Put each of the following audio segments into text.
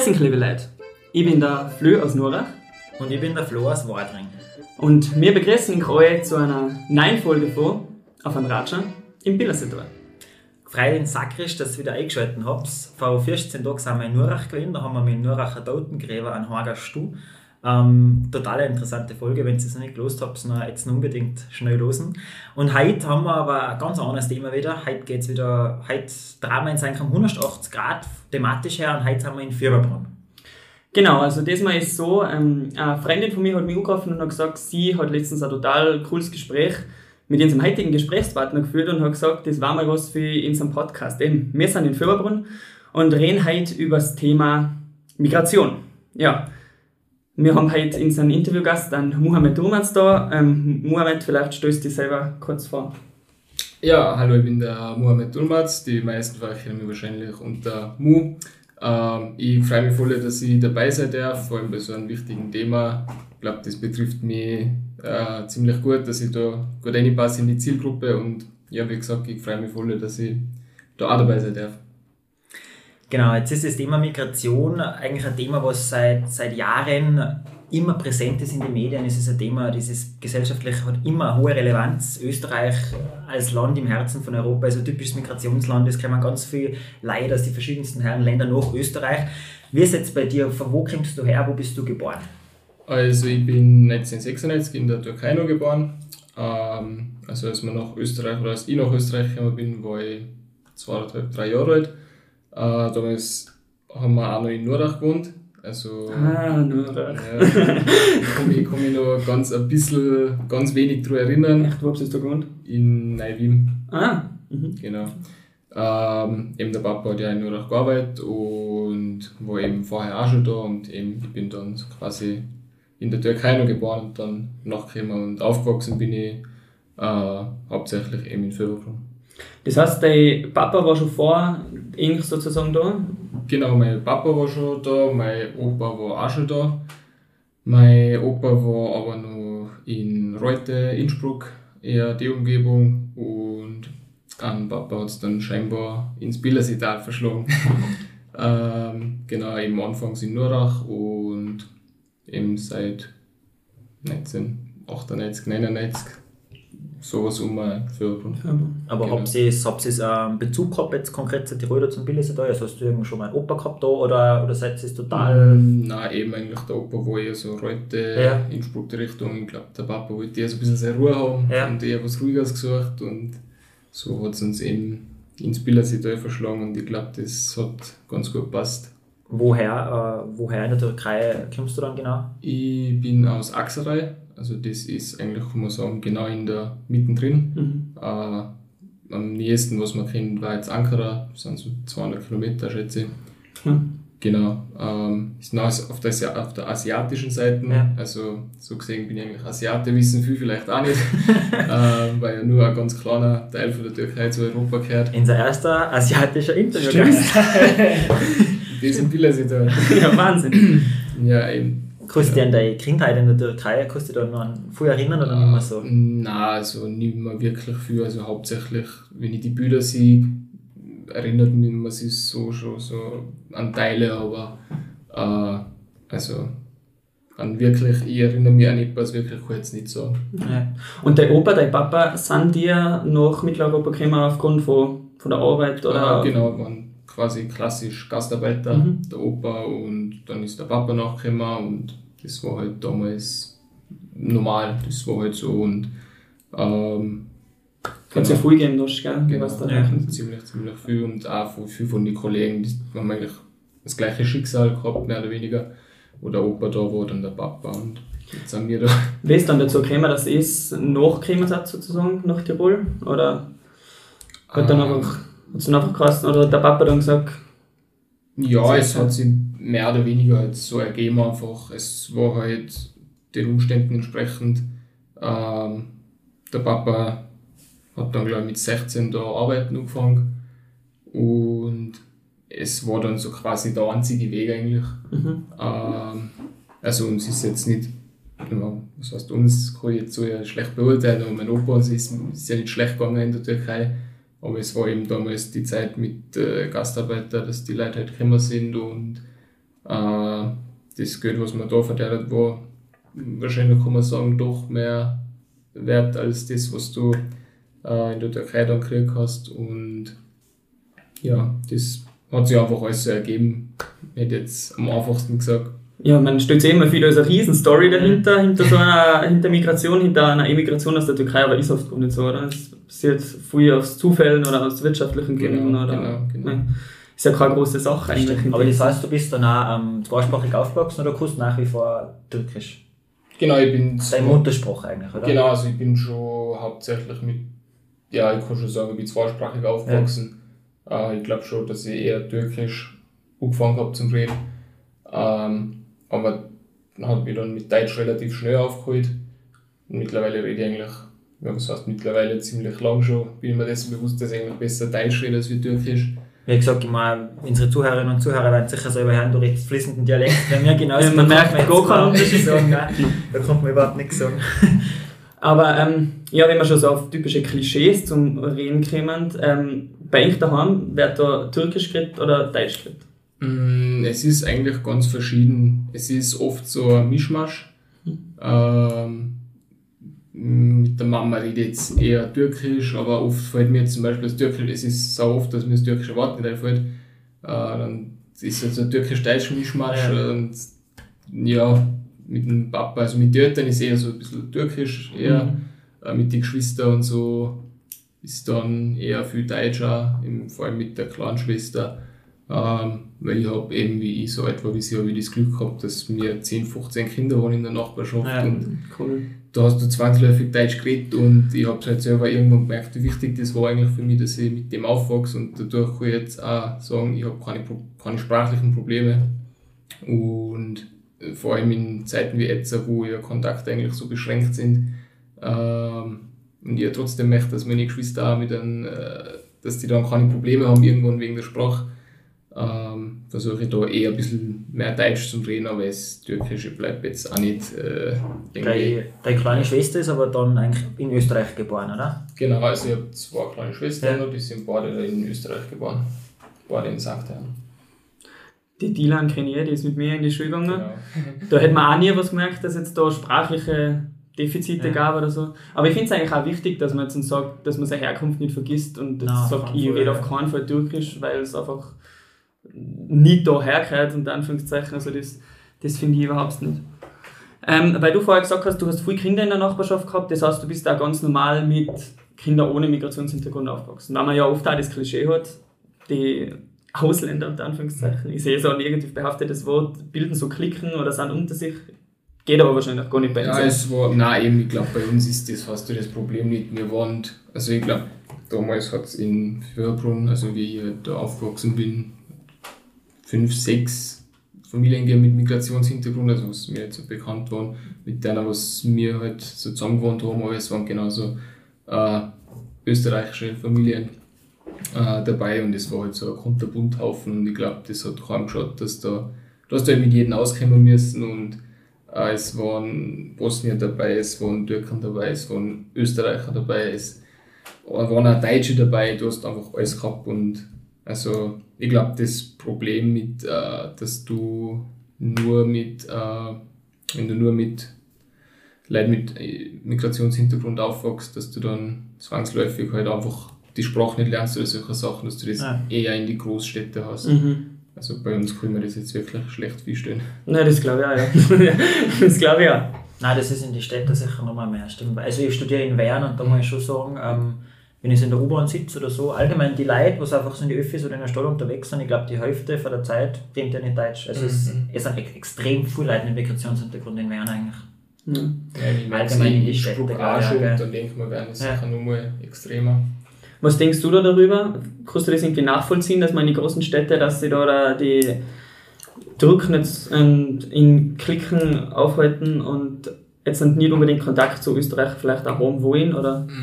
Grüß liebe Leute. Ich bin der Flö aus Nurach. Und ich bin der Flo aus Wadring. Und wir begrüßen euch zu einer neuen Folge von Auf einem Ratscher im Billersetor. Freude sakrisch, dass ihr wieder eingeschaltet habt. Vor 14 Tagen sind wir in Nurach gewesen. Da haben wir mit Nuracher Totengräber einen Hager Stuhl. Ähm, total interessante Folge, wenn ihr es noch nicht gelost habt, noch jetzt unbedingt schnell losen. Und heute haben wir aber ein ganz anderes Thema wieder. Heute geht es wieder, heute drehen wir in seinem 180 Grad thematisch her und heute sind wir in Fürberbrunn. Genau, also diesmal ist so, ähm, eine Freundin von mir hat mich angerufen und hat gesagt, sie hat letztens ein total cooles Gespräch mit unserem heutigen Gesprächspartner geführt und hat gesagt, das war mal was für unseren Podcast. Eben, wir sind in Fürberbrunn und reden heute über das Thema Migration. Ja, wir haben heute unseren Interviewgast, den Mohamed Durmaz da. Ähm, Mohamed, vielleicht stellst du dich selber kurz vor. Ja, hallo, ich bin der Mohamed Durmaz. Die meisten von euch kennen mich wahrscheinlich unter Mu. Ähm, ich freue mich voll, dass ich dabei sein darf, vor allem bei so einem wichtigen Thema. Ich glaube, das betrifft mich äh, ziemlich gut, dass ich da gut reinpasse in die Zielgruppe und ja, wie gesagt, ich freue mich voll, dass ich da auch dabei sein darf. Genau, jetzt ist das Thema Migration eigentlich ein Thema, was seit, seit Jahren immer präsent ist in den Medien. Es ist ein Thema, dieses gesellschaftlich hat immer eine hohe Relevanz. Österreich als Land im Herzen von Europa ist ein typisches Migrationsland. Es kommen ganz viele Leute aus den verschiedensten Länder nach Österreich. Wie ist es jetzt bei dir? Von wo kommst du her? Wo bist du geboren? Also ich bin 1996 in der Türkei noch geboren. Ähm, also als, man nach Österreich, oder als ich nach Österreich gekommen bin, war ich zweieinhalb, drei Jahre alt. Äh, damals haben wir auch noch in Nurach gewohnt. Also, ah, Nurach. Ja, ich kann mich, kann mich noch ganz ein bisschen, ganz wenig daran erinnern. Echt, wo hast du da gewohnt? In Neuwim. Ah, mhm. Genau. Ähm, eben der Papa hat ja in Nurach gearbeitet und war eben vorher auch schon da und eben ich bin dann quasi in der Türkei noch geboren und dann nachgekommen und aufgewachsen bin ich äh, hauptsächlich eben in Fürbrunn. Das heißt, dein Papa war schon vor Ihnen sozusagen da? Genau, mein Papa war schon da, mein Opa war auch schon da. Mein Opa war aber noch in Reute, Innsbruck, eher die Umgebung und an Papa hat es dann scheinbar ins Billerseetal verschlagen. ähm, genau, eben anfangs in Nurach und eben seit 1998, 99 sowas um für Aber genau. habt ihr einen Bezug gehabt jetzt konkret zu Tirol oder zum Billisee Also hast du irgendwie schon mal einen Opa gehabt da oder, oder seid ihr total... Mm, nein, eben eigentlich der Opa wo eher so Reute, ja. Innsbruck die Richtung. Ich glaube der Papa wollte eher so ein bisschen seine Ruhe haben ja. und eher was Ruhiges gesucht und so hat es uns eben ins Billisee verschlagen und ich glaube das hat ganz gut gepasst. Woher, äh, woher in der Türkei kommst du dann genau? Ich bin aus Aksaray, also das ist eigentlich, kann man sagen, genau in der mittendrin. Mhm. Äh, am nächsten, was man kennt, war jetzt Ankara, das sind so 200 Kilometer, schätze ich. Mhm. Genau. Ähm, ist noch auf der, auf der asiatischen Seite. Ja. Also so gesehen bin ich eigentlich Asiate, wissen viele vielleicht auch nicht, ähm, weil ja nur ein ganz kleiner Teil von der Türkei zu Europa gehört. Unser erster asiatischer Interview. Stimmt. das sind viele Situationen. Ja, Wahnsinn. Ja, eben. Kannst du dich an deine Kindheit in der Türkei, kannst du dich da noch an viel erinnern oder nicht mehr so? Nein, also nicht mehr wirklich viel. Also hauptsächlich, wenn ich die Bilder sehe, erinnert mich man sich so schon so an Teile, aber äh, also an wirklich, ich erinnere mich an etwas wirklich kurz nicht so. Ja. Und dein Opa, dein Papa, sind die nach Mitteleuropa gekommen aufgrund von, von der Arbeit? Oder? Ah, genau, waren quasi klassisch Gastarbeiter, mhm. der Opa und dann ist der Papa nachgekommen und das war halt damals normal, das war halt so und ähm, kann es ja viel geben, das, gell? Genau, was da ja, ziemlich, ziemlich viel und auch viel von den Kollegen, die haben eigentlich das gleiche Schicksal gehabt, mehr oder weniger. Wo der Opa da war, dann der Papa und jetzt sind wir da. Wie ist dann dazu gekommen, dass es nachgekommen seid, sozusagen, nach Tirol? Oder hat dann ähm, einfach, hat dann einfach geheißen, oder hat der Papa dann gesagt, ja, es hat sich mehr oder weniger halt so ergeben einfach. Es war halt den Umständen entsprechend. Ähm, der Papa habe dann, glaube ich, mit 16 da arbeiten angefangen. Und es war dann so quasi der einzige Weg eigentlich. Mhm. Ähm, also uns ist jetzt nicht, was heißt uns, kann ich jetzt so ja schlecht beurteilen, aber mein Opa uns ist, ist ja nicht schlecht gegangen in der Türkei. Aber es war eben damals die Zeit mit äh, Gastarbeitern, dass die Leute halt gekommen sind und äh, das Geld, was man da hat, war wahrscheinlich, kann man sagen, doch mehr wert als das, was du äh, in der Türkei dann gekriegt hast. Und ja, das hat sich einfach alles so ergeben. Ich hätte jetzt am einfachsten gesagt. Ja, man stellt sich immer viel als eine Riesenstory dahinter, hinter so einer hinter Migration, hinter einer Emigration aus der Türkei, aber ist oft nicht so, oder? Es passiert viel aus Zufällen oder aus wirtschaftlichen Gründen Genau, oder. genau, genau. Nein, ist ja keine große Sache eigentlich. Aber das heißt, du bist dann auch ähm, zweisprachig aufgewachsen oder kannst nach wie vor Türkisch? Genau, ich bin Dein Muttersprache eigentlich, oder? Genau, also ich bin schon hauptsächlich mit, ja, ich kann schon sagen, ich bin zweisprachig aufgewachsen. Äh, ich glaube schon, dass ich eher Türkisch angefangen habe zum Reden. Ähm, aber hat mich dann mit Deutsch relativ schnell aufgeholt. Und mittlerweile rede ich eigentlich, ja, was heißt mittlerweile ziemlich lang schon, bin ich mir dessen bewusst, dass ich eigentlich besser Deutsch rede als wie Türkisch. Wie gesagt, ich meine, unsere Zuhörerinnen und Zuhörer werden sicher selber hören, du redest fließenden Dialekt. Bei mir genauso. Ja, man merkt kann gar keinen Unterschied. sagen. Nein, da kommt man überhaupt nichts sagen. Aber ähm, ja, wenn wir schon so auf typische Klischees zum Reden kommen, ähm, bei euch daheim wird da Türkisch geredet oder Deutsch geredet? Mm, Es ist eigentlich ganz verschieden. Es ist oft so ein Mischmasch. Ähm, mit der Mama rede ich jetzt eher Türkisch, aber oft fällt mir zum Beispiel das Türkisch, es ist so oft, dass mir das türkische Wort nicht einfällt. Äh, dann ist es so ein türkisch-deutsch Mischmasch Ja. und ja, mit dem Papa, also mit den Eltern ist eher so ein bisschen türkisch, eher äh, mit den Geschwistern und so ist dann eher viel Deutscher, im, vor allem mit der kleinen Schwester. Ähm, weil ich habe eben, wie ich so etwa wie sie, habe ich das Glück gehabt, dass wir 10, 15 Kinder waren in der Nachbarschaft Ja. und Cool. Da hast du zwangsläufig Deutsch geredet und ich habe halt selber irgendwann gemerkt, wie wichtig das war eigentlich für mich, dass ich mit dem aufwachse und dadurch kann ich jetzt auch sagen, ich habe keine, keine sprachlichen Probleme. Und vor allem in Zeiten wie jetzt, wo ja Kontakte eigentlich so beschränkt sind ähm, und ich trotzdem möchte, dass meine Geschwister auch mit einem, äh, dass die dann keine Probleme haben irgendwann wegen der Sprache, ähm, versuche ich da eher ein bisschen mehr Deutsch zu reden, aber das Türkische bleibt jetzt auch nicht äh, Deine, deine kleine Schwester ist aber dann eigentlich in Österreich geboren, oder? Genau, also ich habe zwei kleine Schwestern, Ja. und die sind beide in Österreich geboren. Beide in St. Die Dylan kenne ich, eh, die ist mit mir in die Schule gegangen. Genau. Da hätte man auch nie was gemerkt, dass jetzt da sprachliche Defizite Ja. gab oder so. Aber ich finde es eigentlich auch wichtig, dass man jetzt sagt, dass man seine Herkunft nicht vergisst und jetzt Nein, sagt, ich rede ja. auf keinen Fall Türkisch, weil es einfach nicht da hergehört, unter Anführungszeichen. Also das, das finde ich überhaupt nicht. Ähm, weil du vorher gesagt hast, du hast viele Kinder in der Nachbarschaft gehabt, das heißt, du bist da ganz normal mit Kindern ohne Migrationshintergrund aufgewachsen. Weil man ja oft auch das Klischee hat, die Ausländer unter Anführungszeichen, ich sehe so ein negativ behaftetes Wort, bilden so Klicken oder sind unter sich. Geht aber wahrscheinlich gar nicht bei Ja, uns. es war, nein, eben, ich glaube, bei uns ist das fast das Problem nicht. Wir waren, also ich glaube, damals hat es in Förbrunn, also wie ich da aufgewachsen bin, fünf, sechs Familien gegeben mit Migrationshintergrund, also was mir jetzt so bekannt waren, mit denen, was wir halt so zusammen gewohnt haben, aber es waren genauso äh, österreichische Familien äh, dabei und es war halt so ein Kunterbundhaufen und ich glaube, das hat kaum geschaut, dass da, du hast halt mit jedem auskommen müssen und äh, es waren Bosnier dabei, es waren Türken dabei, es waren Österreicher dabei, es waren auch Deutsche dabei, du hast einfach alles gehabt und also ich glaube, das Problem mit, äh, dass du nur mit, äh, wenn du nur mit Leuten mit äh, Migrationshintergrund aufwachst, dass du dann zwangsläufig halt einfach die Sprache nicht lernst oder solche Sachen, dass du das Ja. eher in die Großstädte hast. Mhm. Also bei uns können wir das jetzt wirklich schlecht feststellen. Nein, das glaube ich auch, ja. das glaube ich auch. Nein, das ist in den Städten sicher nochmal mehr. Stimmt. Also ich studiere in Wern und da muss ich schon sagen, ähm, wenn ich so in der U-Bahn sitze oder so, allgemein die Leute, was einfach so in die Öffis oder in der Stadt unterwegs sind, ich glaube die Hälfte von der Zeit redet ja nicht Deutsch. Also es, Mhm. es sind ex extrem viele Leute mit Migrationshintergrund in Wern eigentlich. Ja. Ja, ich meine, Allgemein in die Städte, auch ja, schon und dann denkt man, werden es Ja. sicher nochmal extremer. Was denkst du da darüber? Kannst du das irgendwie nachvollziehen, dass man in die großen Städte, dass sie da, da die Druck nicht ähm, in Klicken aufhalten und jetzt sind nicht unbedingt Kontakt zu Österreich vielleicht auch haben wollen oder so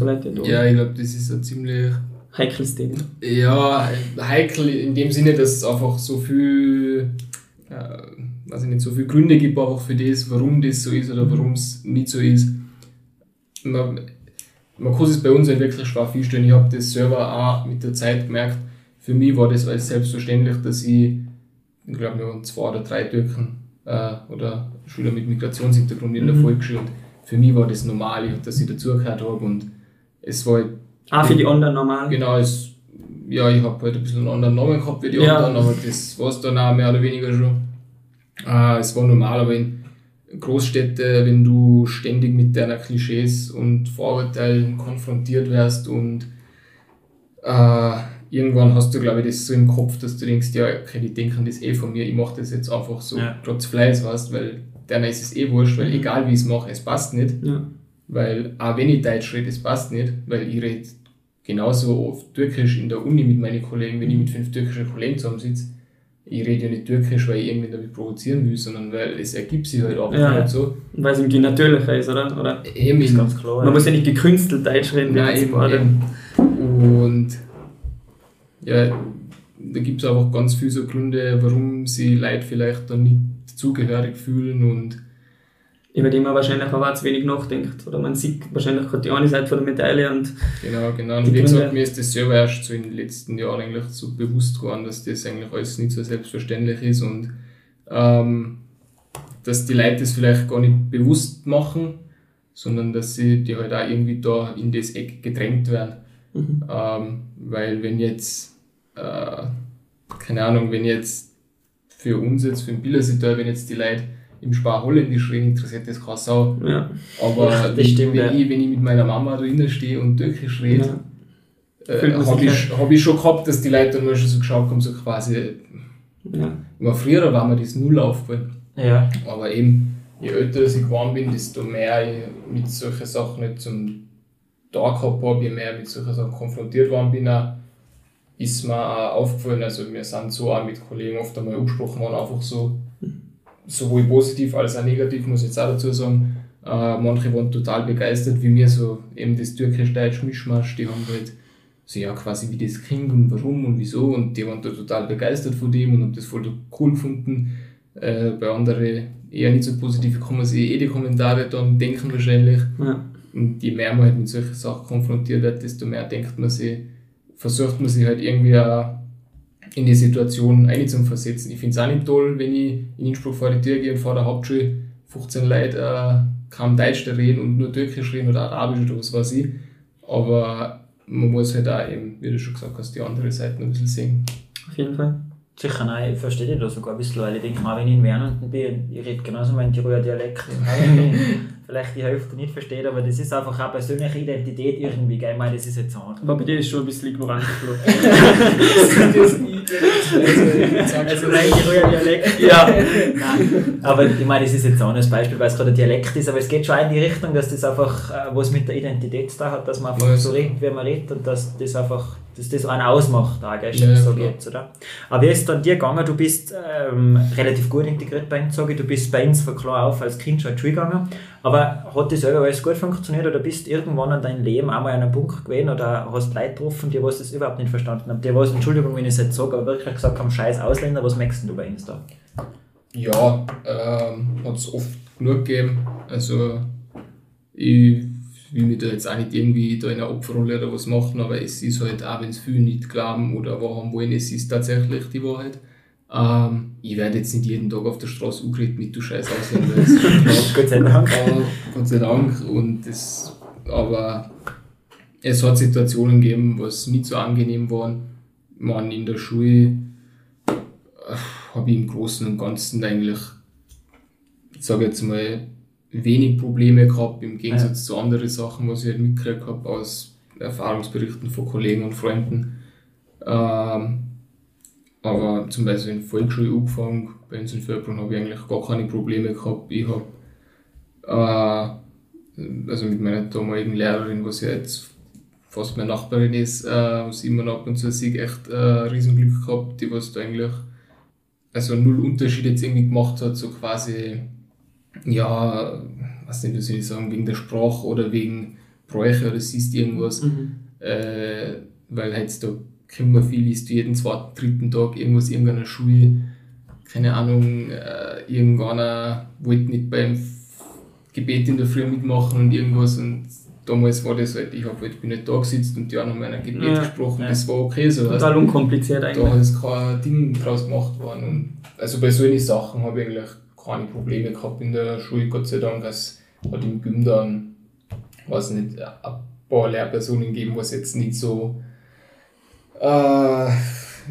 Leute da? Ja, ich glaube, das ist ein ziemlich Heikles Thema. ja, heikel in dem Sinne, dass es einfach so viel, äh, weiß ich nicht, so viele Gründe gibt einfach für das, warum das so ist oder warum es nicht so ist. Man, man kann es bei uns halt wirklich schwer feststellen. Ich habe das selber auch mit der Zeit gemerkt. Für mich war das alles selbstverständlich, dass ich ich glaube, wir waren zwei oder drei Türken äh, oder Schüler mit Migrationshintergrund in der mhm. Volksschule. Und für mich war das normal, dass ich dazugehört habe und es war halt. Ah, für die anderen normal? Genau, es, ja, ich habe halt ein bisschen einen anderen Namen gehabt wie die ja. anderen, aber das war es dann auch mehr oder weniger schon. Äh, es war normal, aber in Großstädten, wenn du ständig mit deiner Klischees und Vorurteilen konfrontiert wirst und äh, irgendwann hast du, glaube ich, das so im Kopf, dass du denkst, ja, okay, die denken das eh von mir, ich mache das jetzt einfach so ja. trotz Fleiß, weißt weil denen ist es eh wurscht, weil mhm. egal wie ich es mache, es passt nicht. Ja. Weil auch wenn ich Deutsch rede, es passt nicht, weil ich rede genauso oft Türkisch in der Uni mit meinen Kollegen, wenn ich mit fünf türkischen Kollegen zusammensitze. Ich rede ja nicht Türkisch, weil ich irgendwie damit provozieren will, sondern weil es ergibt sich halt auch ja. halt so. Weil es irgendwie natürlicher ist, oder? oder? Eben, ist ganz klar. Man ja. muss ja nicht gekünstelt Deutsch reden. Nein, eben, eben. Und ja, da gibt es einfach ganz viele so Gründe, warum sie Leute vielleicht dann nicht zugehörig fühlen und über die man wahrscheinlich auch zu wenig nachdenkt. Oder man sieht wahrscheinlich gerade die eine Seite von der Medaille und. Genau, genau. Und wie gesagt, mir ist das selber erst so in den letzten Jahren eigentlich so bewusst geworden, dass das eigentlich alles nicht so selbstverständlich ist und ähm, dass die Leute das vielleicht gar nicht bewusst machen, sondern dass sie die halt auch irgendwie da in das Eck gedrängt werden. Mhm. Ähm, weil wenn jetzt, äh, keine Ahnung, wenn jetzt für uns jetzt, für den Bildersitual, wenn jetzt die Leute im Spar Holländisch reden, interessiert das keine Sau. Ja. Aber ja, wenn, stimmt, wenn, ja. ich, wenn ich mit meiner Mama drinnen stehe und Türkisch rede, ja. äh, habe ich, hab ich schon gehabt, dass die Leute dann mal schon so geschaut haben, so quasi. Ja. Immer früher war mir das null aufgefallen. Ja. Aber eben, je älter ich geworden bin, desto mehr ich mit solchen Sachen nicht zum Tag gehabt habe, je mehr ich mit solchen Sachen konfrontiert worden bin, auch, ist mir auch aufgefallen, also wir sind so auch mit Kollegen oft einmal angesprochen worden, einfach so, sowohl positiv als auch negativ, muss ich jetzt auch dazu sagen. Äh, manche waren total begeistert, wie mir so eben das türkisch-deutsch Mischmasch, die haben halt so ja quasi wie das klingt und warum und wieso und die waren da total begeistert von dem und haben das voll cool gefunden. Äh, bei anderen eher nicht so positiv, kann man sich eh die Kommentare dann denken wahrscheinlich. Ja. Und je mehr man halt mit solchen Sachen konfrontiert wird, desto mehr denkt man sich, versucht man sich halt irgendwie auch in die Situation einzuversetzen. Ich finde es auch nicht toll, wenn ich in Innsbruck vor die Tür gehe und vor der Hauptschule 15 Leute äh, kaum Deutsch reden und nur Türkisch reden oder Arabisch oder was weiß ich. Aber man muss halt auch eben, wie du schon gesagt hast, die andere Seite ein bisschen sehen. Auf jeden Fall. Sicher, nein, ich verstehe da sogar ein bisschen, weil ich denke mal, wenn ich in Wernenden bin, ich rede genauso meinen Tiroler Dialekt, vielleicht die Hälfte nicht versteht, aber das ist einfach eine persönliche Identität irgendwie, gell? ich meine, das ist jetzt hart. Aber bei dir ist schon ein bisschen ignorant, Also nein, Tiroler Dialekt. Ja. Nein. Aber ich meine, das ist jetzt auch ein Beispiel, weil es gerade ein Dialekt ist, aber es geht schon in die Richtung, dass das einfach äh, was mit der Identität da hat, dass man einfach so redet, wie man redet und dass das einfach dass das einen ausmacht, da, gell, ja, so geht's, oder? Aber wie ist es dann dir gegangen? Du bist ähm, relativ gut integriert bei uns, sage ich. Du bist bei uns von klar auf als Kind schon in die Schule gegangen. Aber hat das selber alles gut funktioniert oder bist irgendwann in deinem Leben einmal an einem Punkt gewesen oder hast Leute getroffen, die was das überhaupt nicht verstanden haben? Die was, Entschuldigung, wenn ich es jetzt sage, aber wirklich gesagt haben, scheiß Ausländer, was merkst du bei uns da? Ja, ähm, hat es oft genug gegeben. Also, ich will mich da jetzt auch nicht irgendwie da in einer Opferrolle oder was machen, aber es ist halt auch, wenn es viele nicht glauben oder warum wollen, es ist tatsächlich die Wahrheit. Ähm, ich werde jetzt nicht jeden Tag auf der Straße angeredet mit du scheiß Ausländer. Gott sei Dank. Gott sei Dank. Und das, aber es hat Situationen gegeben, was nicht so angenehm waren. Man in der Schule äh, habe ich im Großen und Ganzen eigentlich, ich sage jetzt mal, wenig Probleme gehabt, im Gegensatz ja. zu anderen Sachen, was ich halt mitgekriegt habe aus Erfahrungsberichten von Kollegen und Freunden. Ähm, aber zum Beispiel in der Volksschule angefangen, bei uns in Förbrunn habe ich eigentlich gar keine Probleme gehabt. Ich habe äh, also mit meiner damaligen Lehrerin, was ja jetzt fast meine Nachbarin ist, äh, was immer ab und zu sehe, echt äh, Riesenglück gehabt, die was da eigentlich also null Unterschied jetzt irgendwie gemacht hat, so quasi ja, was denn, soll ich sagen, wegen der Sprache oder wegen Bräuche oder siehst irgendwas, mhm. äh, weil halt da man viel, ist du jeden zweiten, dritten Tag irgendwas, irgendeiner Schule, keine Ahnung, äh, irgendeiner wollte nicht beim Gebet in der Früh mitmachen und irgendwas und damals war das halt, ich hab halt, bin nicht da gesetzt und die haben meiner Gebet Ja, gesprochen, ja. das war okay so. Total also, unkompliziert da eigentlich. ist kein Ding draus gemacht worden. Und also bei solchen Sachen habe ich eigentlich keine Probleme gehabt in der Schule, Gott sei Dank. Es hat im Gym dann, weiß nicht, ein paar Lehrpersonen gegeben, was jetzt nicht so, äh,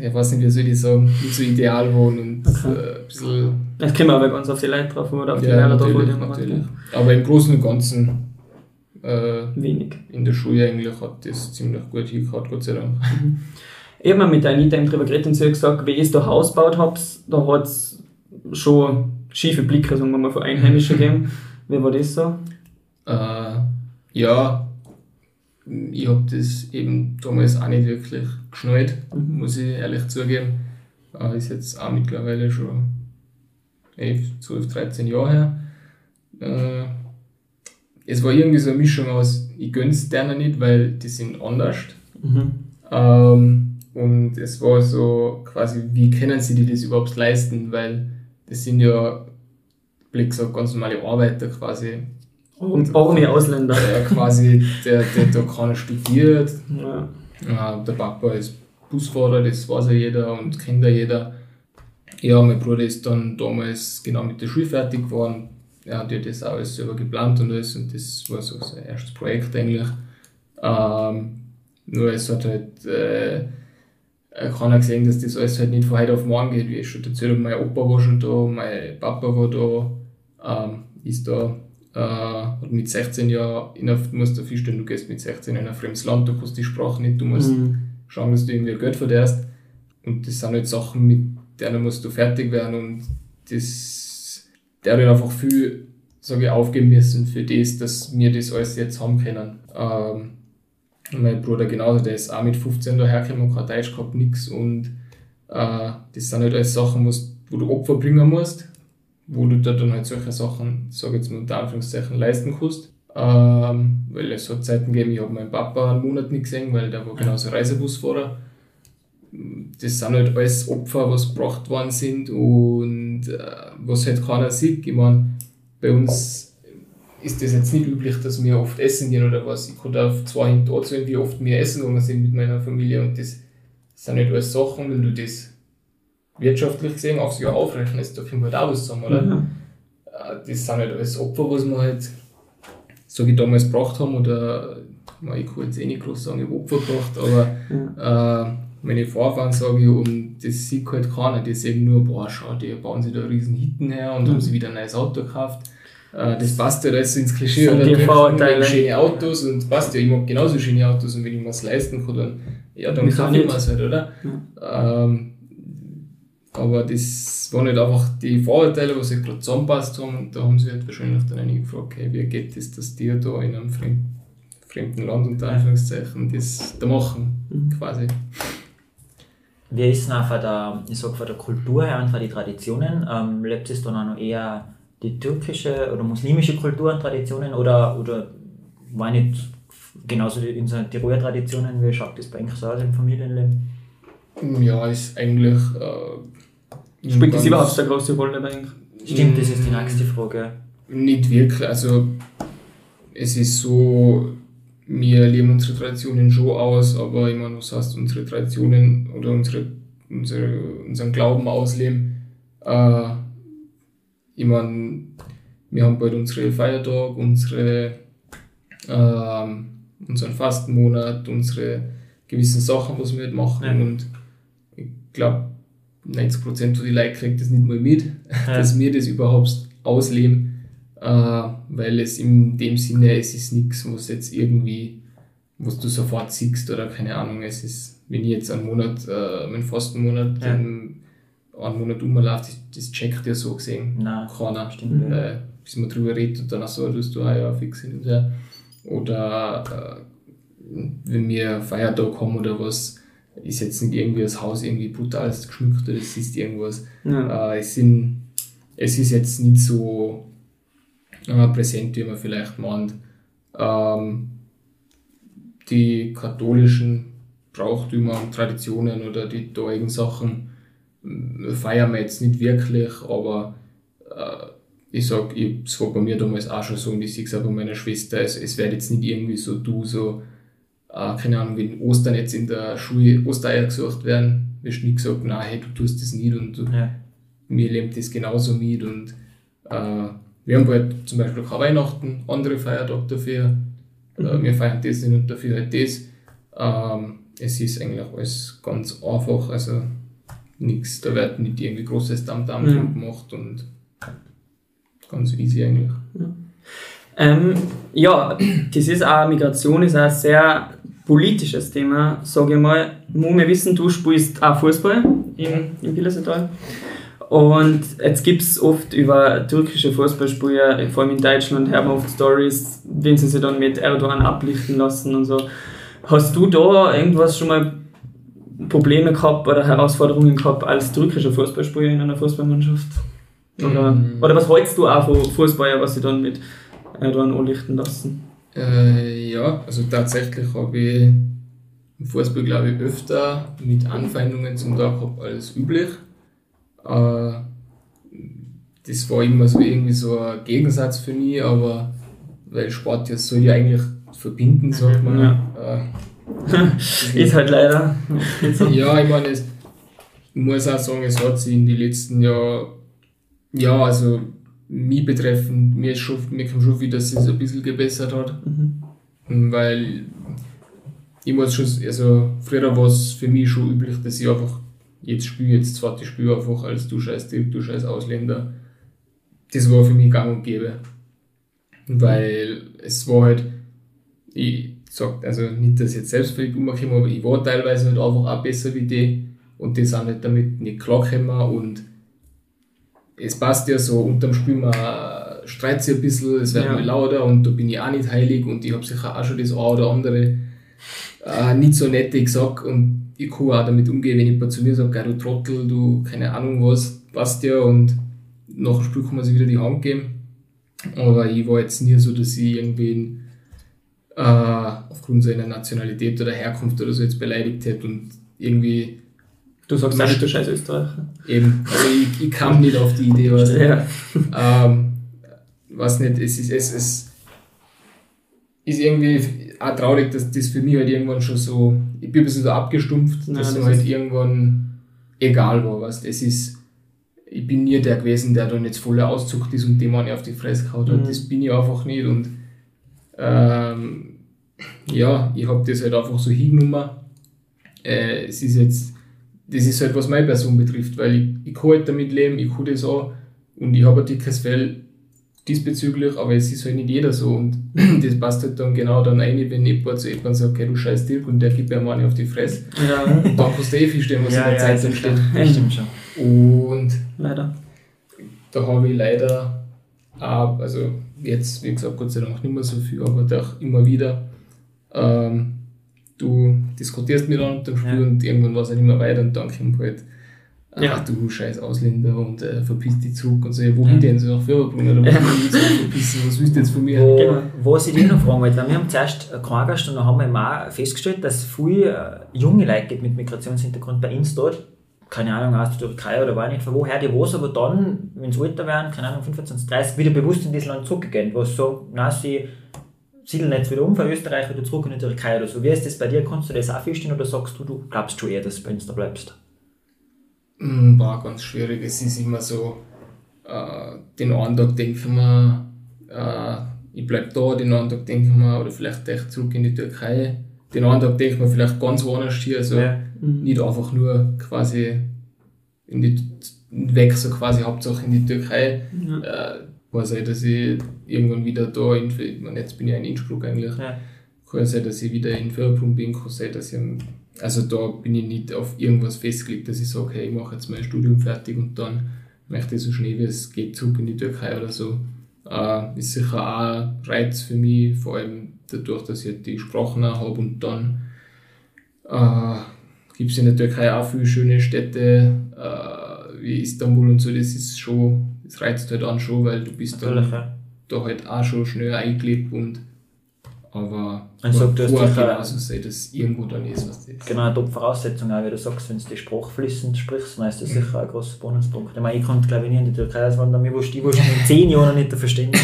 ich weiß nicht, wie soll ich sagen, nicht so ideal waren und Okay. äh, ein bisschen Das kommt aber ganz auf die Leute drauf oder auf die ja, Lehrer drauf. natürlich. Aber im Großen und Ganzen äh, Wenig. in der Schule eigentlich hat das ziemlich gut hingehauen, Gott sei Dank. Ich habe mal mit der Anita drüber geredet und sie hat gesagt, wie ich da Haus gebaut habe, da hat es schon schiefe Blicke, sagen wir mal, von Einheimischen gegeben. Wie war das so? Äh, ja, ich habe das eben damals auch nicht wirklich geschnallt, Mhm. muss ich ehrlich zugeben. Äh, ist jetzt auch mittlerweile schon 11, 12, 13 Jahre her. Äh, es war irgendwie so eine Mischung aus, ich gönn's denen nicht, weil die sind anders. Mhm. Ähm, und es war so quasi, wie können sie dir das überhaupt leisten? Weil das sind ja, blöd gesagt, ganz normale Arbeiter quasi. Und arme Ausländer. Der quasi, der, der da keiner studiert. Ja. Äh, der Papa ist Busfahrer, das weiß ja jeder und kennt ja jeder. Ja, mein Bruder ist dann damals genau mit der Schule fertig geworden. Er hat ja das auch alles selber geplant und alles und das war so sein erstes Projekt eigentlich. Ähm, nur es hat halt äh, keiner gesehen, dass das alles halt nicht von heute auf morgen geht. Wie ich schon erzählt habe, mein Opa war schon da, mein Papa war da, ähm, ist da, äh, hat mit 16 Jahren, in einer, du musst dir vorstellen, du gehst mit 16 in ein fremdes Land, du kannst die Sprache nicht, du musst Mhm. schauen, dass du irgendwie Geld verdienst. Und das sind halt Sachen, mit denen musst du fertig werden und das, der hat halt einfach viel, sage ich, aufgeben müssen für das, dass wir das alles jetzt haben können. Ähm, und mein Bruder genauso, der ist auch mit 15 dahergekommen, kein Deutsch gehabt, nix und äh, das sind halt alles Sachen, wo du Opfer bringen musst, wo du da dann halt solche Sachen, sage jetzt mal unter Anführungszeichen, leisten kannst. Ähm, weil es hat Zeiten gegeben, ich habe meinen Papa einen Monat nicht gesehen, weil der war genauso Reisebusfahrer. Das sind halt alles Opfer, was gebracht worden sind und äh, was halt keiner sieht. Ich meine, bei uns ist das jetzt nicht üblich, dass wir oft essen gehen oder was. Ich auf zwei Hände erzählen, wie oft wir essen gegangen sind mit meiner Familie und das sind nicht alles Sachen, wenn du das wirtschaftlich gesehen aufs Jahr aufrechnest, da kommt halt auch was zusammen, oder? Ja. Äh, das sind halt alles Opfer, was wir halt, sag ich, damals gebracht haben, oder ich kann jetzt eh nicht groß sagen, ich habe Opfer gebracht, aber äh, meine Vorfahren sage ich, und das sieht halt keiner, die sehen nur, boah, schau, die bauen sich da riesen Hitten her und Mhm. haben sich wieder ein neues Auto gekauft. Äh, das passt ja alles ins Klischee, oder? die Vorurteile. schöne Autos und passt ja, ich mag genauso schöne Autos und wenn ich mir es leisten kann, dann, ja, dann Wieso kann ich nicht? mir es halt, oder? Ähm, aber das waren halt einfach die Vorurteile, was sich gerade zusammenpasst haben. Und da haben sie halt wahrscheinlich dann einige gefragt, hey, wie geht das, dass die da in einem fremd, fremden Land unter Anführungszeichen das da machen, Mhm. quasi. Wie ist es denn auch von der, ich sag, von der Kultur her und von den Traditionen? Ähm, lebt es dann auch noch eher die türkische oder muslimische Kultur und Traditionen oder, oder war nicht genauso die, in so Tiroler Traditionen, wie schaut das bei euch so aus im Familienleben? Ja, ist eigentlich. Äh, Spielt das überhaupt eine große Rolle bei euch? Stimmt, das ist die nächste Frage. Nicht wirklich. Also, es ist so, wir leben unsere Traditionen schon aus, aber ich meine, was heißt unsere Traditionen oder unsere, unsere, unseren Glauben ausleben? Äh, ich meine, wir haben bald unsere Feiertag, unsere, ähm, unseren Fastenmonat, unsere gewissen Sachen, was wir halt machen. Ja. Und ich glaube, 90% von den Leuten kriegt das nicht mal mit, Ja. dass wir das überhaupt ausleben, äh, weil es in dem Sinne, es ist nichts, was jetzt irgendwie, was du sofort siehst oder keine Ahnung, es ist, wenn ich jetzt einen Monat, äh, meinen Fastenmonat, Ja. ähm, einen Monat umläuft, das, das checkt ja so gesehen Nein, keiner. stimmt. Äh, bis man drüber redet und dann auch so, dass du ah ja fix hin und her. Oder äh, wenn wir Feiertag haben oder was, ist jetzt nicht irgendwie das Haus irgendwie brutal geschmückt oder es ist irgendwas. Ja. Äh, es, sind, es ist jetzt nicht so äh, präsent, wie man vielleicht meint. Ähm, die katholischen Brauchtümer und Traditionen oder die dorigen Sachen äh, feiern wir jetzt nicht wirklich, aber äh, ich sag, es war bei mir damals auch schon so und ich sehe es auch bei meiner Schwester, es, es wird jetzt nicht irgendwie so du, so, äh, keine Ahnung, wenn Ostern jetzt in der Schule Ostereier gesucht werden, wirst du nie gesagt, nein, hey, du tust das nicht und du, ja. mir lebt das genauso mit und äh, wir haben halt zum Beispiel kein Weihnachten, andere Feiertag dafür, äh, mhm. wir feiern das nicht und dafür halt das. Ähm, es ist eigentlich alles ganz einfach, also nichts, da wird nicht irgendwie großes Damm-Damm mhm. gemacht und ganz easy eigentlich. Ja. Ähm, ja, das ist auch, Migration ist auch ein sehr politisches Thema, sage ich mal. Muss wir wissen, du spielst auch Fußball in, in Billersetal. Und jetzt gibt es oft über türkische Fußballspieler, vor allem in Deutschland, wir oft Stories, wenn sie sich dann mit Erdogan ablichten lassen und so. Hast du da irgendwas schon mal Probleme gehabt oder Herausforderungen gehabt als türkischer Fußballspieler in einer Fußballmannschaft? Oder, mhm. oder was hältst du auch von Fußballer, was sie dann mit Erdogan anlichten lassen? Äh, ja, also tatsächlich habe ich im Fußball, glaube ich, öfter mit Anfeindungen zum Tag gehabt als üblich. Äh, das war immer so irgendwie so ein Gegensatz für mich, aber weil Sport ja soll ja eigentlich verbinden, sagt man. Ja. Äh, ist halt leider. ja, ich meine, ich muss auch sagen, es hat sich in den letzten Jahren, ja, also mich betreffend, mir, schon, mir kommt schon wieder, dass es ein bisschen gebessert hat. Mhm. Weil ich muss schon, also früher war es für mich schon üblich, dass ich einfach jetzt spiele, jetzt zweite Spiel einfach als du scheiß Typ, du scheiß Ausländer. Das war für mich gang und gäbe. Weil es war halt, ich sag, also nicht, dass ich jetzt selbst selbstverliebt umkomme, aber ich war teilweise halt einfach auch besser wie die und die sind halt damit nicht klargekommen und es passt ja so, unterm Spiel man streit sich ein bisschen, es wird ja. mal lauter und da bin ich auch nicht heilig und ich habe sicher auch schon das eine oder andere äh, nicht so nette gesagt und ich kann auch damit umgehen, wenn jemand zu mir sagt, du Trottel, du keine Ahnung was, passt ja und nach dem Spiel kann man sich wieder die Hand geben. Aber ich war jetzt nie so, dass ich irgendwen äh, aufgrund seiner Nationalität oder Herkunft oder so jetzt beleidigt hätte und irgendwie. Du sagst auch nicht, du scheiß Österreicher. Eben, also ich, ich kam nicht auf die Idee, was ja. ähm, was nicht, es ist, es, es ist irgendwie auch traurig, dass das für mich halt irgendwann schon so, ich bin ein bisschen so abgestumpft, Nein, dass das halt irgendwann egal war, was es ist ich bin nie der gewesen, der dann jetzt voller auszuckt ist und dem man auf die Fresse gehauen hat. Mhm. Das bin ich einfach nicht. Und ähm, ja, ich habe das halt einfach so hingenommen. Äh, es ist jetzt, das ist halt, was meine Person betrifft, weil ich, ich kann halt damit leben, ich kann das auch und ich habe ein dickes Fell diesbezüglich, aber es ist halt nicht jeder so und das passt halt dann genau dann ein, wenn jemand zu jemandem sagt, okay, du scheiß Dirk und der gibt mir mal auf die Fresse. Ja. Dann kannst du eh verstehen, was ja, in der ja, Zeitung steht. Ja, stimmt schon. Und leider. da habe ich leider auch, also jetzt, wie gesagt, Gott sei Dank nicht mehr so viel, aber doch immer wieder, ähm, du diskutierst mit einem dem Spiel ja. und irgendwann war es halt immer weiter und dann kommt halt, ja. ach du scheiß Ausländer und äh, verpiss dich zurück und so, ja, wohin ja. denn? So nach Firmenbrunnen oder wo ja. verpissen, was willst du jetzt von mir? Wo, genau. Was ich dich noch fragen wollte, wir haben zuerst keinen Gast und dann haben wir auch festgestellt, dass es viele äh, junge Leute gibt mit Migrationshintergrund bei uns dort, keine Ahnung, aus der Türkei oder war nicht von woher die was, aber dann, wenn sie älter werden, keine Ahnung, 25, 30, wieder bewusst in dieses Land zurückgehen, was so, na, sie siedeln jetzt wieder um von Österreich wieder zurück in die Türkei oder so. Wie ist das bei dir? Kannst du das auch feststellen oder sagst du, du glaubst schon eher, dass du bei uns da bleibst? Mm, war ganz schwierig. Es ist immer so, äh, den einen Tag denken wir, äh, ich bleib da, den anderen Tag denken wir, oder vielleicht echt zurück in die Türkei. Den anderen Tag denken wir vielleicht ganz woanders hier. Also, ja Mhm. Nicht einfach nur quasi in die, weg, so quasi Hauptsache in die Türkei. Ja. Äh, kann sein, dass ich irgendwann wieder da, in, ich meine, jetzt bin ich in Innsbruck eigentlich, ja. kann sein, dass ich wieder in Förderbrunn bin, kann sein, dass ich, also da bin ich nicht auf irgendwas festgelegt, dass ich sage, hey, ich mache jetzt mein Studium fertig und dann möchte ich so schnell wie es geht zurück in die Türkei oder so. Äh, ist sicher auch ein Reiz für mich, vor allem dadurch, dass ich die Sprachen habe und dann äh, gibt es in der Türkei auch viele schöne Städte äh, wie Istanbul und so, das ist schon, das reizt halt an schon, weil du bist dann ja. da halt auch schon schnell eingelebt und Aber Und sagt, du hast sicher- genauso sehen, dass irgendwo dann ist, was das ist. Genau, eine Top-Voraussetzung, auch wie du sagst, wenn du die Sprache fließend sprichst, dann ist Mhm. das sicher ein großer Bonuspunkt. Ich meine, ich konnte glaube ich nie in die Türkei auswandern, mir wusste ich wusste in 10 Jahren nicht verstehen.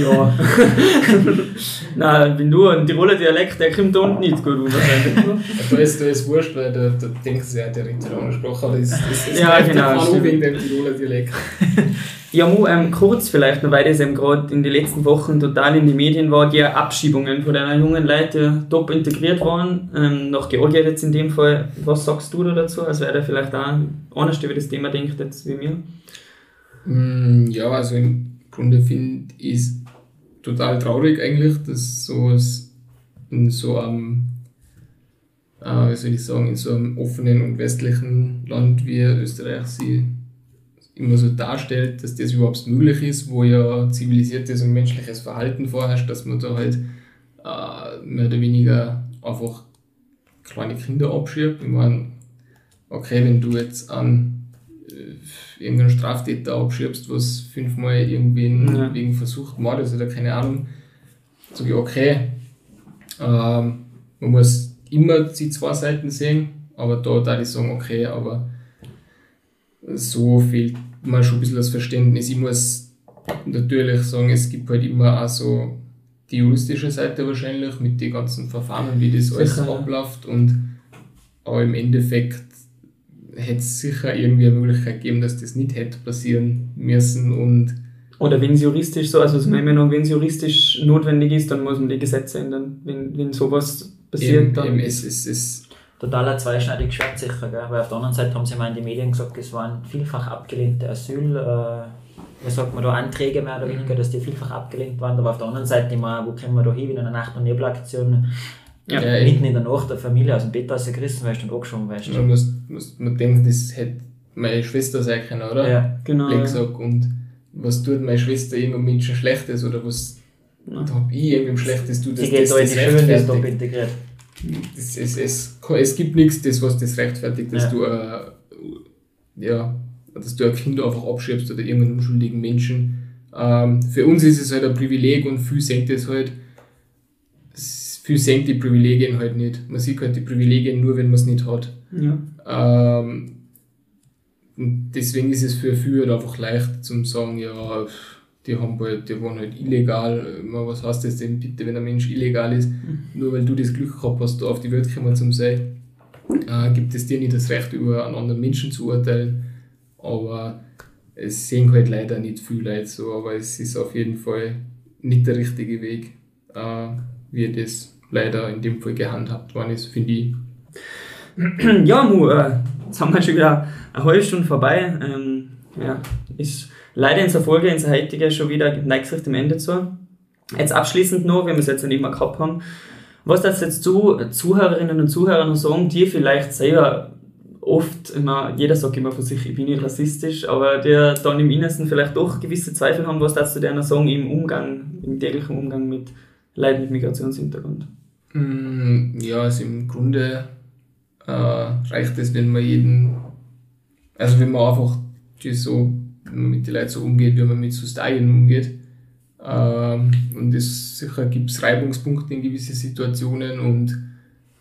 Ja. Nein, wenn du einen Tiroler Dialekt, der kommt da unten nicht gut wahrscheinlich. Da ist, ist wurscht, weil da, da denken sie ja, der andere Sprache, aber es, es, es Ja, genau, wegen dem Tiroler Dialekt. Ja, Mu, ähm, kurz vielleicht noch, weil das eben gerade in den letzten Wochen total in die Medien war, die Abschiebungen von deiner jungen Leute top integriert waren, ähm, nach Georgien jetzt in dem Fall. Was sagst du da dazu? Also wäre der vielleicht auch anders über das Thema denkt jetzt wie mir? Mm, Ja, also im Grunde finde ich es total traurig eigentlich, dass sowas in so einem, äh, wie soll ich sagen, in so einem offenen und westlichen Land wie Österreich sie immer so darstellt, dass das überhaupt möglich ist, wo ja zivilisiertes und menschliches Verhalten vorherrscht, dass man da halt äh, mehr oder weniger einfach kleine Kinder abschiebt. Ich meine, okay, wenn du jetzt an äh, irgendeinen Straftäter abschiebst, was fünfmal irgendwen Ja. wegen versucht Mordes oder keine Ahnung, sage ich, okay, ähm, man muss immer die zwei Seiten sehen, aber da da ich sagen, okay, aber so fehlt mir schon ein bisschen das Verständnis. Ich muss natürlich sagen, es gibt halt immer auch so die juristische Seite wahrscheinlich mit den ganzen Verfahren, wie das alles Sicher, ja. abläuft und aber im Endeffekt hätte es sicher irgendwie eine Möglichkeit gegeben, dass das nicht hätte passieren müssen und Oder wenn es juristisch so, also meine ich noch, wenn es juristisch notwendig ist, dann muss man die Gesetze ändern. Wenn, wenn sowas passiert, eben, dann. eben, es, es, es, Total ein zweischneidiges Schwert sicher, gell? weil auf der anderen Seite haben sie mal in den Medien gesagt, es waren vielfach abgelehnte Asyl, äh, wie sagt man da, Anträge mehr oder weniger, dass die vielfach abgelehnt waren, aber auf der anderen Seite immer, wo kommen wir da hin, in einer Nacht- und Nebelaktion, Ja, ja, mitten in der Nacht der Familie aus dem Bett rausgerissen wirst und angeschoben wirst. man muss, muss man denkt, das hätte meine Schwester sein können, oder? Ja, genau. Gesagt. Und was tut meine Schwester irgendeinem Menschen Schlechtes oder was Ja. hab ich irgendwem Schlechtes tut, sie geht da in die Schulen, die ist top integriert. das, es, es, es gibt nichts, das, was das rechtfertigt, dass Ja. du äh, ja, dass du ein Kind einfach abschiebst oder irgendeinen unschuldigen Menschen. Ähm, für uns ist es halt ein Privileg und viel senkt es halt. Viel senkt die Privilegien halt nicht. Man sieht halt die Privilegien nur, wenn man es nicht hat. Ja. Ähm, und deswegen ist es für viele halt einfach leicht zum sagen, ja, pff, die haben halt, die waren halt illegal. Was heißt das denn bitte, wenn ein Mensch illegal ist? Nur weil du das Glück gehabt hast, da auf die Welt gekommen zum sein, äh, gibt es dir nicht das Recht, über einen anderen Menschen zu urteilen. Aber es sehen halt leider nicht viele Leute so, aber es ist auf jeden Fall nicht der richtige Weg, äh, wie das leider in dem Fall gehandhabt worden ist, finde ich. Ja, Mu, äh, jetzt haben wir schon wieder eine halbe Stunde vorbei. Ähm, ja, ist leider in der Folge, in der heutigen, schon wieder neigt sich dem Ende zu. Jetzt abschließend noch, wenn wir es jetzt nicht mehr gehabt haben, was das jetzt zu Zuhörerinnen und Zuhörern sagen, die vielleicht selber oft immer, jeder sagt immer von sich, ich bin nicht rassistisch, aber der dann im Innersten vielleicht doch gewisse Zweifel haben, was das zu denen sagen im Umgang, im täglichen Umgang mit Leuten mit Migrationshintergrund. Mm, Ja, also im Grunde äh, reicht es, wenn man jeden, also wenn man einfach die so, wenn man mit den Leuten so umgeht, wie man mit so Stylien umgeht. Ähm, und es sicher gibt es Reibungspunkte in gewisse Situationen und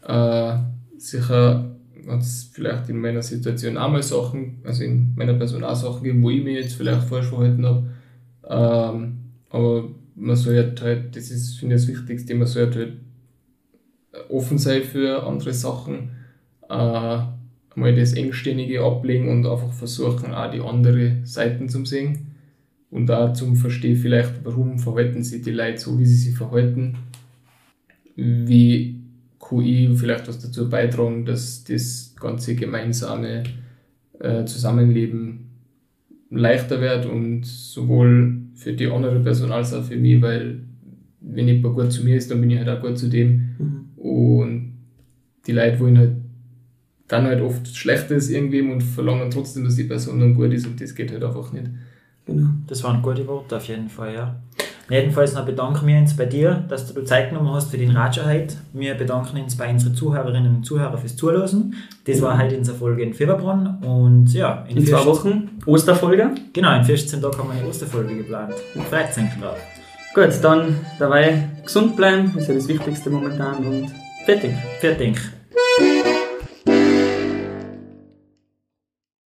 äh, sicher hat es vielleicht in meiner Situation auch mal Sachen, also in meiner Person auch Sachen gegeben, wo ich mich jetzt vielleicht falsch verhalten habe. Ähm, aber man sollte halt, das ist, finde ich, das Wichtigste, man sollte halt offen sein für andere Sachen, äh, mal das Engständige ablegen und einfach versuchen, auch die andere Seiten zu sehen. Und auch zum Verstehen vielleicht, warum verhalten sich die Leute so, wie sie sich verhalten, wie kann ich vielleicht was dazu beitragen, dass das ganze gemeinsame äh, Zusammenleben leichter wird und sowohl für die andere Person als auch für mich, weil wenn jemand gut zu mir ist, dann bin ich halt auch gut zu dem. Und die Leute wollen halt dann halt oft Schlechtes irgendwem und verlangen trotzdem, dass die Person dann gut ist und das geht halt einfach nicht. Genau. Das waren gute Worte auf jeden Fall, ja. Jedenfalls noch bedanken wir uns bei dir, dass du Zeit genommen hast für den Ratschau heute. Wir bedanken uns bei unseren Zuhörerinnen und Zuhörern fürs Zuhören. Das war heute unsere Folge in Fieberbrunn und ja, In zwei 14 Wochen Osterfolge. Genau, in 14 Tagen haben wir eine Osterfolge geplant. Und freut euch drauf. Gut, dann dabei gesund bleiben, ist ja das Wichtigste momentan und fertig. Fertig.